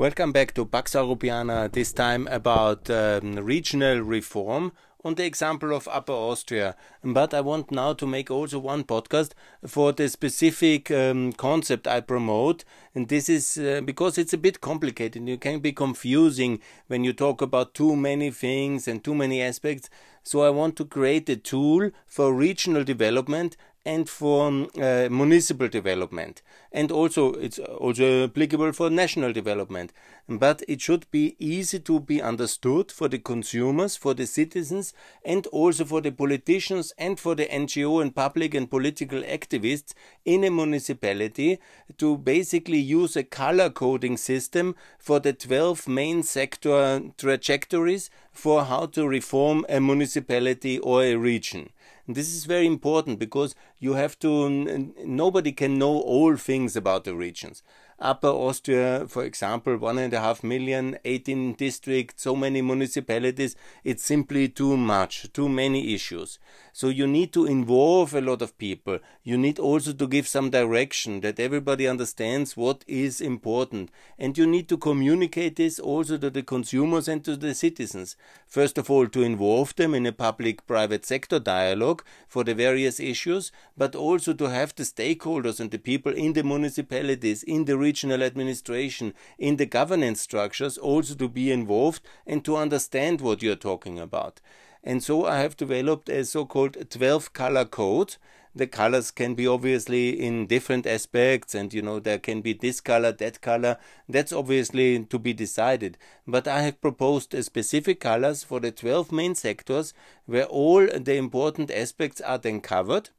Welcome back to Pax Europiana, this time about um, regional reform on the example of Upper Austria. But I want now to make also one podcast for the specific um, concept I promote. And this is uh, because it's a bit complicated. You can be confusing when you talk about too many things and too many aspects. So I want to create a tool for regional development and for um, uh, municipal development. And also it's also applicable for national development. But it should be easy to be understood for the consumers for the citizens and also for the politicians and for the NGO and public and political activists in a municipality to basically use a color coding system for the 12 main sector trajectories for how to reform a municipality or a region this is very important because you have to, nobody can know all things about the regions. Upper Austria, for example, one and a half million, 18 districts, so many municipalities, it's simply too much, too many issues. So you need to involve a lot of people. You need also to give some direction that everybody understands what is important. And you need to communicate this also to the consumers and to the citizens. First of all, to involve them in a public private sector dialogue for the various issues, but also to have the stakeholders and the people in the municipalities, in the regional administration, in the governance structures also to be involved and to understand what you're talking about. And so I have developed a so called 12 color code. The colors can be obviously in different aspects, and you know, there can be this color, that color. That's obviously to be decided. But I have proposed specific colors for the 12 main sectors where all the important aspects are then covered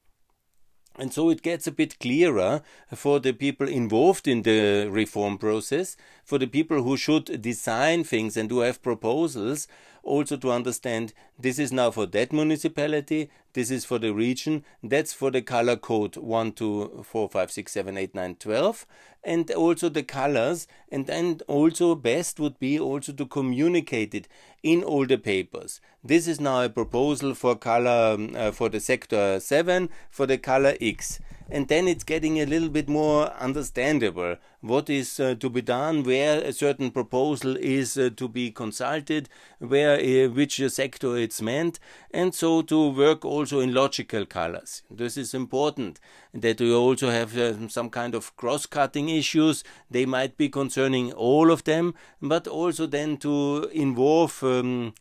and so it gets a bit clearer for the people involved in the reform process, for the people who should design things and who have proposals, also to understand this is now for that municipality, this is for the region, that's for the color code 1, 2, 4, 5, 6, 7, 8, 9, 12, and also the colors, and then also best would be also to communicate it in all the papers. This is now a proposal for color uh, for the sector 7 for the color X and then it's getting a little bit more understandable what is uh, to be done, where a certain proposal is uh, to be consulted, where uh, which sector it's meant, and so to work also in logical colors. This is important that we also have uh, some kind of cross-cutting issues. They might be concerning all of them, but also then to involve. Um,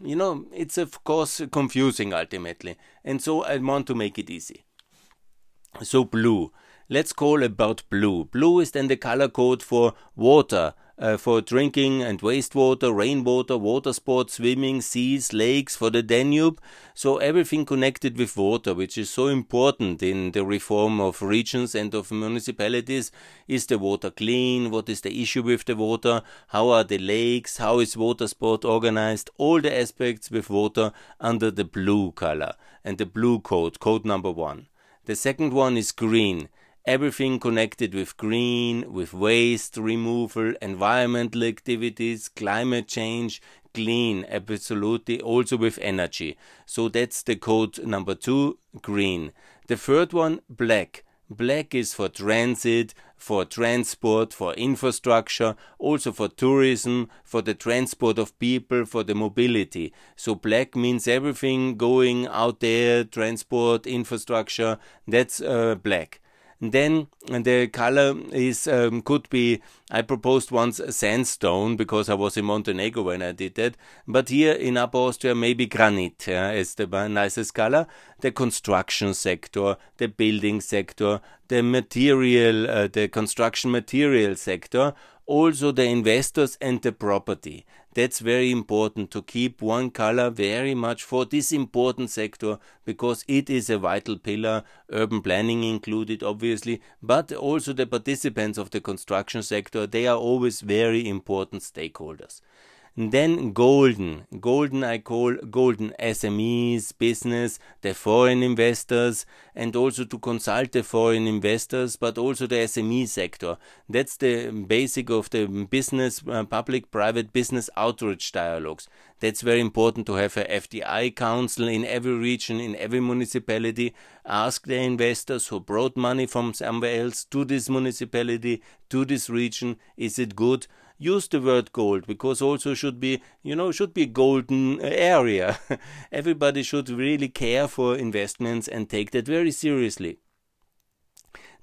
you know, it's of course confusing ultimately, and so I want to make it easy. So blue. Let's call about blue. Blue is then the color code for water, uh, for drinking and wastewater, rainwater, water sports, swimming, seas, lakes, for the Danube. So everything connected with water, which is so important in the reform of regions and of municipalities. Is the water clean? What is the issue with the water? How are the lakes? How is water sport organized? All the aspects with water under the blue color and the blue code, code number one. The second one is green. Everything connected with green, with waste removal, environmental activities, climate change, clean, absolutely, also with energy. So that's the code number two, green. The third one, black. Black is for transit, for transport, for infrastructure, also for tourism, for the transport of people, for the mobility. So black means everything going out there, transport, infrastructure, that's uh, black. Then the color is um, could be. I proposed once sandstone because I was in Montenegro when I did that. But here in Upper Austria, maybe granite yeah, is the nicest color. The construction sector, the building sector, the material, uh, the construction material sector, also the investors and the property. That's very important to keep one color very much for this important sector because it is a vital pillar, urban planning included, obviously, but also the participants of the construction sector, they are always very important stakeholders. Then golden. Golden I call golden SMEs, business, the foreign investors, and also to consult the foreign investors, but also the SME sector. That's the basic of the business, uh, public private business outreach dialogues. That's very important to have a FDI council in every region, in every municipality. Ask the investors who brought money from somewhere else to this municipality, to this region, is it good? Use the word gold because also should be, you know, should be golden uh, area. Everybody should really care for investments and take that very seriously.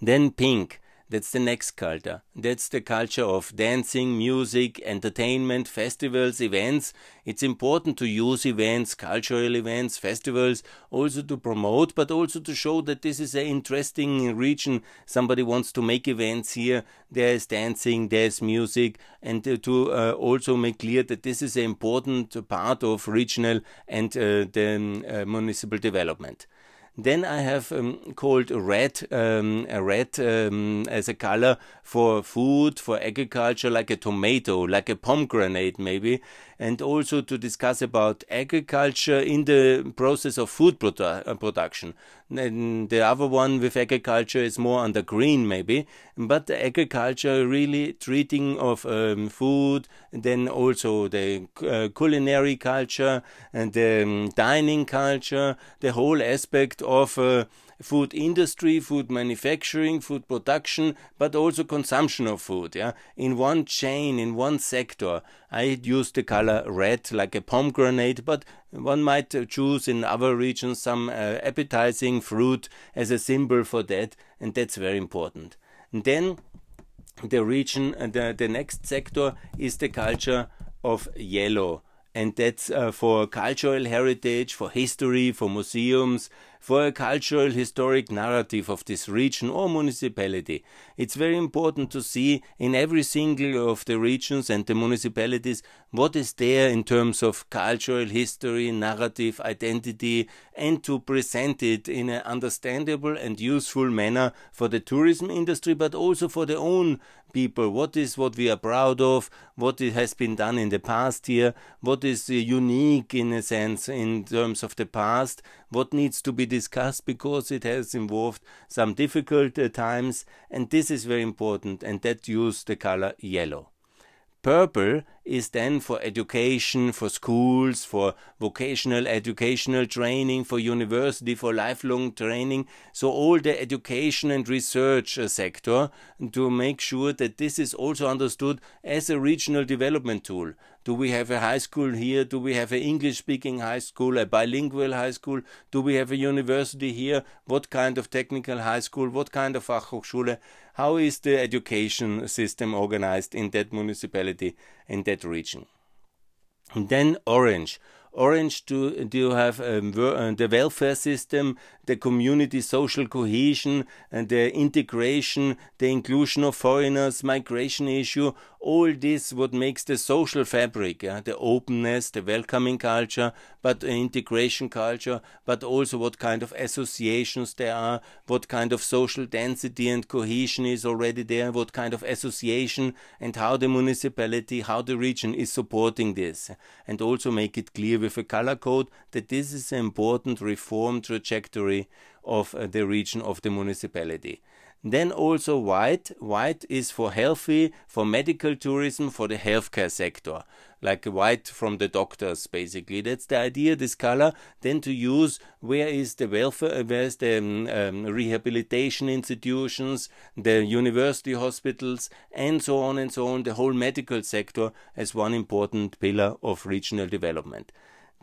Then pink. That's the next culture. That's the culture of dancing, music, entertainment, festivals, events. It's important to use events, cultural events, festivals, also to promote, but also to show that this is an interesting region. Somebody wants to make events here. There is dancing, there is music, and to uh, also make clear that this is an important part of regional and uh, the uh, municipal development. Then I have um, called red, um, red um, as a color for food, for agriculture, like a tomato, like a pomegranate maybe, and also to discuss about agriculture in the process of food produ- uh, production. And the other one with agriculture is more under green maybe, but the agriculture really treating of um, food, then also the uh, culinary culture and the um, dining culture, the whole aspect of uh, food industry, food manufacturing, food production, but also consumption of food. Yeah, in one chain, in one sector. I use the color red like a pomegranate, but one might choose in other regions some uh, appetizing fruit as a symbol for that, and that's very important. And then the region, uh, the, the next sector is the culture of yellow and that's uh, for cultural heritage, for history, for museums, for a cultural historic narrative of this region or municipality. It's very important to see in every single of the regions and the municipalities what is there in terms of cultural history, narrative, identity, and to present it in an understandable and useful manner for the tourism industry, but also for the own people. What is what we are proud of? What has been done in the past year? What is unique in a sense in terms of the past? What needs to be discussed because it has involved some difficult uh, times, and this is very important, and that use the color yellow. Purple is then for education, for schools, for vocational educational training, for university, for lifelong training. So all the education and research uh, sector to make sure that this is also understood as a regional development tool. Do we have a high school here? Do we have an English speaking high school, a bilingual high school? Do we have a university here? What kind of technical high school? What kind of Fachhochschule? How is the education system organized in that municipality, in that region? And then orange. Orange do, do have um, the welfare system, the community social cohesion, and the integration, the inclusion of foreigners, migration issue, all this what makes the social fabric, yeah? the openness, the welcoming culture, but the integration culture, but also what kind of associations there are, what kind of social density and cohesion is already there, what kind of association, and how the municipality, how the region is supporting this, and also make it clear with a color code that this is an important reform trajectory of uh, the region of the municipality. Then also white. White is for healthy, for medical tourism, for the healthcare sector. Like white from the doctors, basically. That's the idea, this color. Then to use where is the welfare, where is the um, um, rehabilitation institutions, the university hospitals, and so on and so on. The whole medical sector as one important pillar of regional development.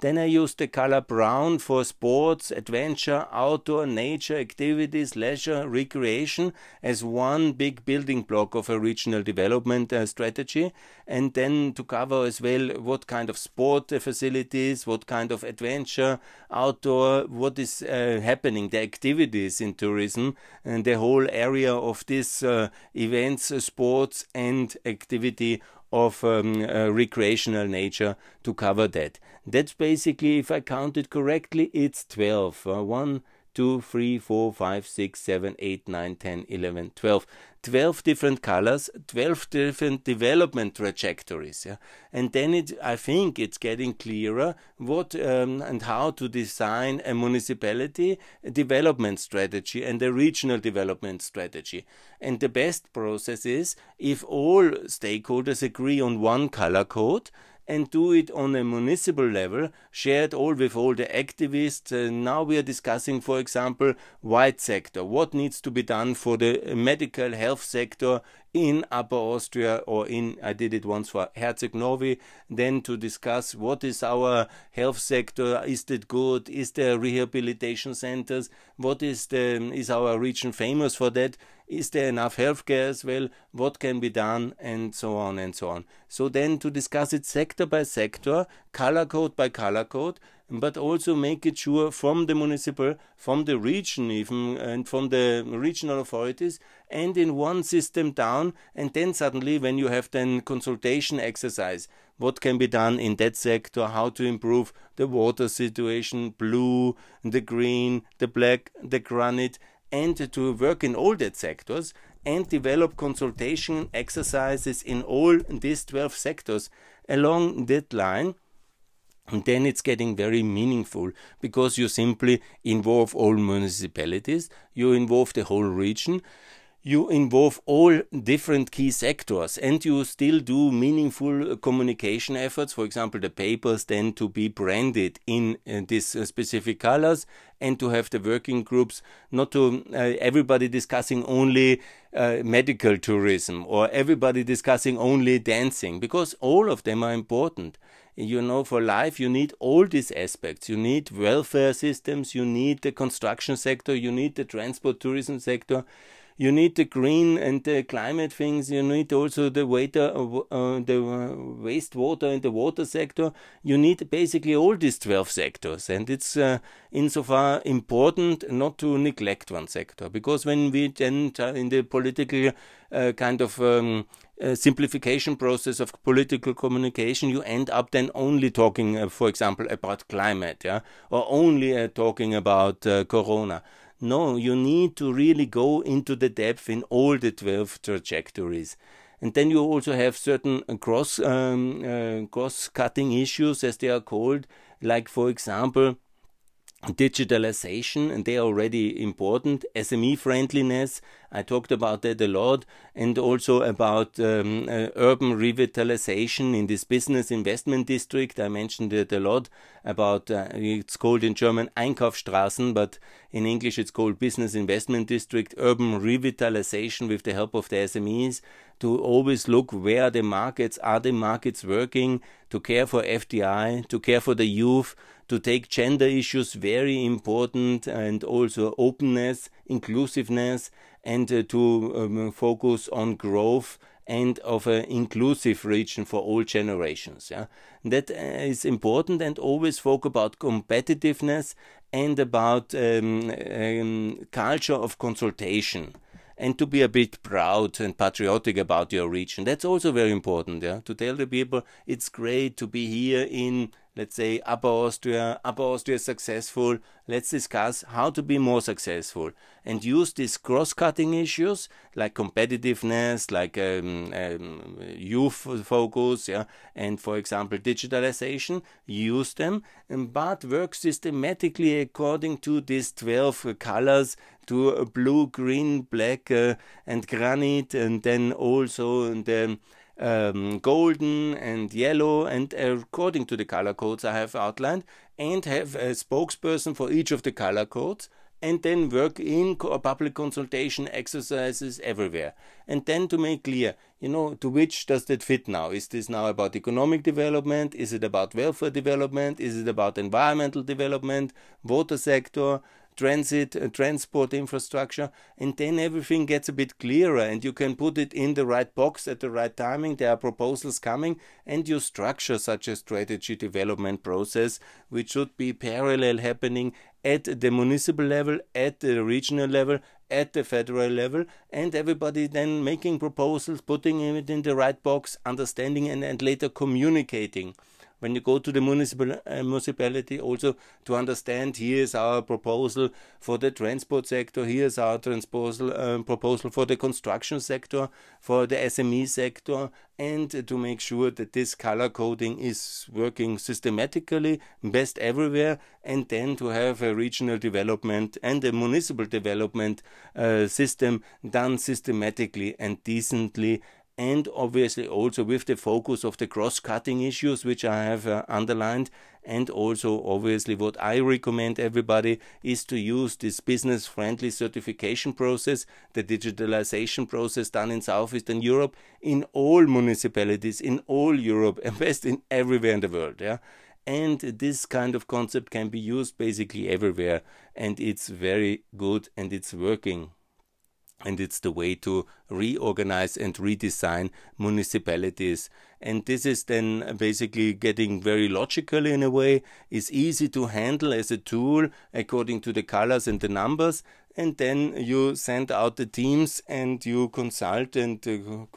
Then I use the color brown for sports, adventure, outdoor, nature, activities, leisure, recreation as one big building block of a regional development uh, strategy. And then to cover as well what kind of sport facilities, what kind of adventure, outdoor, what is uh, happening, the activities in tourism, and the whole area of these uh, events, sports, and activity of um, uh, recreational nature to cover that. That's basically, if I counted correctly, it's 12. Uh, 1, 2, 3, 4, 5, 6, 7, 8, 9, 10, 11, 12. 12 different colors, 12 different development trajectories. Yeah? And then it, I think it's getting clearer what um, and how to design a municipality development strategy and a regional development strategy. And the best process is if all stakeholders agree on one color code and do it on a municipal level, shared all with all the activists. Uh, now we are discussing, for example, white sector. What needs to be done for the medical health sector in Upper Austria or in, I did it once for Herceg Novi, then to discuss what is our health sector, is it good, is there rehabilitation centers, what is the, is our region famous for that, is there enough healthcare as well, what can be done, and so on and so on. So then to discuss it sector by sector, color code by color code, but also make it sure from the municipal, from the region even, and from the regional authorities, and in one system down, and then suddenly when you have then consultation exercise, what can be done in that sector, how to improve the water situation, blue, the green, the black, the granite, and to work in all that sectors and develop consultation exercises in all these 12 sectors along that line and then it's getting very meaningful because you simply involve all municipalities, you involve the whole region, you involve all different key sectors and you still do meaningful communication efforts. For example, the papers then to be branded in uh, these uh, specific colors and to have the working groups, not to uh, everybody discussing only uh, medical tourism or everybody discussing only dancing because all of them are important you know, for life, you need all these aspects. You need welfare systems, you need the construction sector, you need the transport tourism sector, you need the green and the climate things. You need also the water, uh, uh the uh, wastewater and the water sector. You need basically all these twelve sectors, and it's uh, insofar important not to neglect one sector because when we then in the political uh, kind of um, uh, simplification process of political communication, you end up then only talking, uh, for example, about climate, yeah, or only uh, talking about corona. No, you need to really go into the depth in all the 12 trajectories. And then you also have certain cross um, uh, cross cutting issues, as they are called, like for example, digitalization, and they are already important. SME friendliness, I talked about that a lot, and also about um, uh, urban revitalization in this business investment district. I mentioned it a lot about uh, it's called in German Einkaufsstraßen, but in English it's called business investment district, urban revitalization with the help of the SMEs to always look where the markets are the markets working, to care for FDI, to care for the youth to take gender issues very important and also openness, inclusiveness, and uh, to um, focus on growth and of an inclusive region for all generations. Yeah? That uh, is important and always focus about competitiveness and about um, um, culture of consultation and to be a bit proud and patriotic about your region. That's also very important, yeah. To tell the people it's great to be here in let's say Upper Austria, Upper Austria is successful. Let's discuss how to be more successful and use these cross-cutting issues like competitiveness, like um, um, youth focus, yeah, and for example digitalization. Use them, um, but work systematically according to these twelve colors to blue, green, black, uh, and granite, and then also the um, golden and yellow, and according to the color codes I have outlined, and have a spokesperson for each of the color codes, and then work in public consultation exercises everywhere. And then to make clear, you know, to which does that fit now? Is this now about economic development? Is it about welfare development? Is it about environmental development, water sector? Transit, uh, transport infrastructure, and then everything gets a bit clearer and you can put it in the right box at the right timing. There are proposals coming, and you structure such a strategy development process, which should be parallel happening at the municipal level, at the regional level, at the federal level, and everybody then making proposals, putting it in the right box, understanding, and, and later communicating when you go to the municipal uh, municipality also to understand here is our proposal for the transport sector here is our proposal um, proposal for the construction sector for the SME sector and to make sure that this color coding is working systematically best everywhere and then to have a regional development and a municipal development uh, system done systematically and decently and obviously also with the focus of the cross-cutting issues which I have uh, underlined and also obviously what I recommend everybody is to use this business friendly certification process the digitalization process done in southeastern Europe in all municipalities in all Europe and best in everywhere in the world yeah? And this kind of concept can be used basically everywhere and it's very good and it's working and it's the way to reorganize and redesign municipalities. And this is then basically getting very logical in a way. Is easy to handle as a tool according to the colors and the numbers and then you send out the teams and you consult and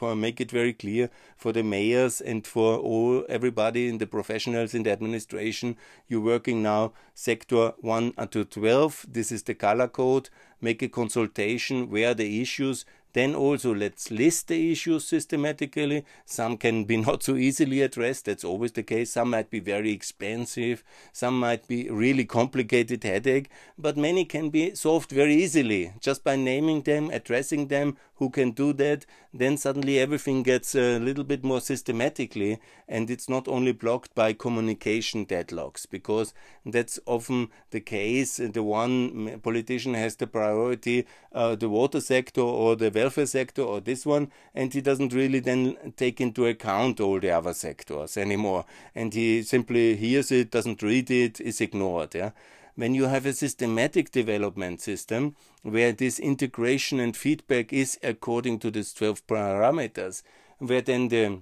uh, make it very clear for the mayors and for all everybody in the professionals in the administration. You're working now sector 1 to 12 this is the color code. Make a consultation where are the issues then also let's list the issues systematically. Some can be not so easily addressed, that's always the case. Some might be very expensive, some might be really complicated headache, but many can be solved very easily just by naming them, addressing them, who can do that, then suddenly everything gets a little bit more systematically and it's not only blocked by communication deadlocks because that's often the case. The one politician has the priority, uh, the water sector or the welfare sector or this one, and he doesn't really then take into account all the other sectors anymore. And he simply hears it, doesn't read it, is ignored. Yeah when you have a systematic development system where this integration and feedback is according to these 12 parameters, where then the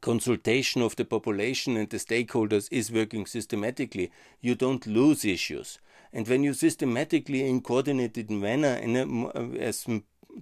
consultation of the population and the stakeholders is working systematically, you don't lose issues. And when you systematically in coordinated manner, in a, uh, as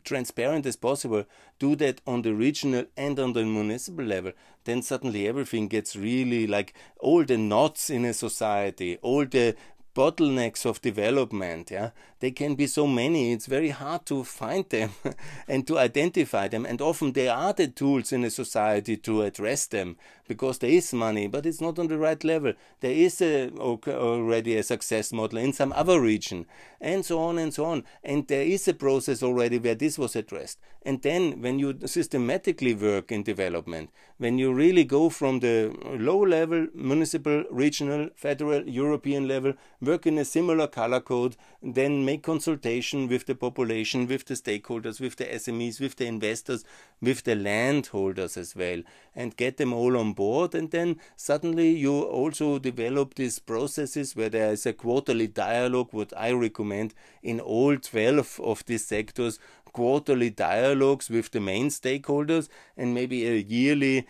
transparent as possible, do that on the regional and on the municipal level, then suddenly everything gets really like all the knots in a society, all the bottlenecks of development yeah they can be so many. It's very hard to find them and to identify them. And often there are the tools in a society to address them because there is money but it's not on the right level. There is a, already a success model in some other region and so on and so on. And there is a process already where this was addressed. And then when you systematically work in development when you really go from the low level municipal regional federal european level work in a similar color code, then make consultation with the population, with the stakeholders, with the SMEs, with the investors, with the landholders as well, and get them all on board. And then suddenly you also develop these processes where there is a quarterly dialogue, what I recommend in all 12 of these sectors, quarterly dialogues with the main stakeholders, and maybe a yearly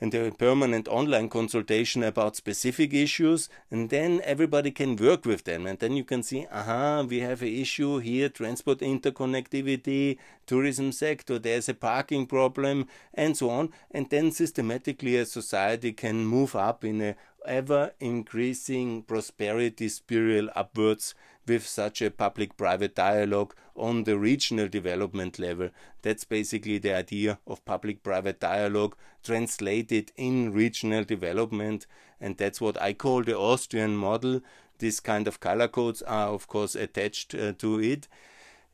and a permanent online consultation about specific issues and then everybody can work with them. And then you can see aha we have an issue here transport interconnectivity tourism sector there's a parking problem and so on. And then systematically a society can move up in a ever increasing prosperity spiral upwards with such a public private dialogue on the regional development level. That's basically the idea of public private dialogue translated in regional development, and that's what I call the Austrian model. This kind of color codes are, of course, attached uh, to it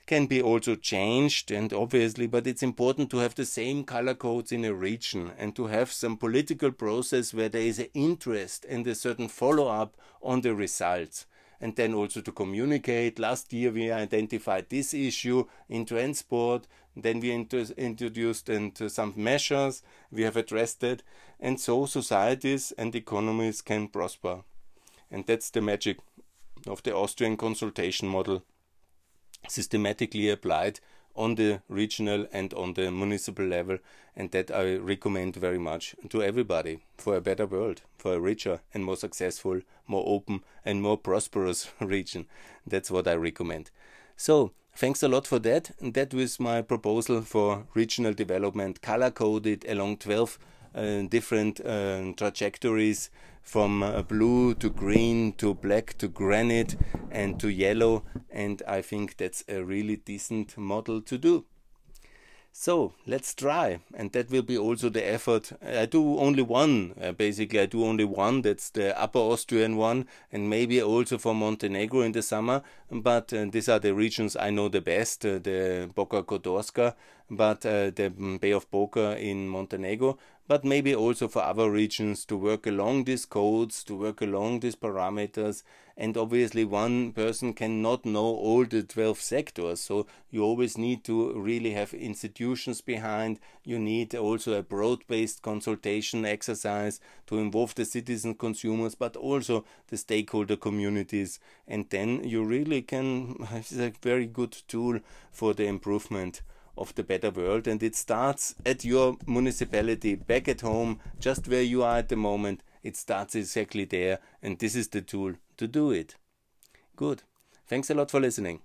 can be also changed and obviously but it's important to have the same color codes in a region and to have some political process where there is an interest and a certain follow up on the results and then also to communicate. Last year we identified this issue in transport, then we introduced into uh, some measures, we have addressed it, and so societies and economies can prosper. And that's the magic of the Austrian consultation model, systematically applied on the regional and on the municipal level, and that I recommend very much to everybody for a better world, for a richer and more successful, more open, and more prosperous region. That's what I recommend. So, thanks a lot for that. And that was my proposal for regional development, color coded along 12 uh, different uh, trajectories from uh, blue to green to black to granite and to yellow and I think that's a really decent model to do. So let's try, and that will be also the effort. I do only one, uh, basically, I do only one, that's the Upper Austrian one, and maybe also for Montenegro in the summer. but uh, these are the regions I know the best, uh, the Boka Kotorska, but uh, the Bay of Boka in Montenegro, but maybe also for other regions to work along these codes, to work along these parameters. And obviously, one person cannot know all the 12 sectors, so you always need to really have institutions behind. You need also a broad based consultation exercise to involve the citizen consumers, but also the stakeholder communities. And then you really can, it's a very good tool for the improvement of the better world and it starts at your municipality back at home just where you are at the moment. It starts exactly there and this is the tool to do it. Good. Thanks a lot for listening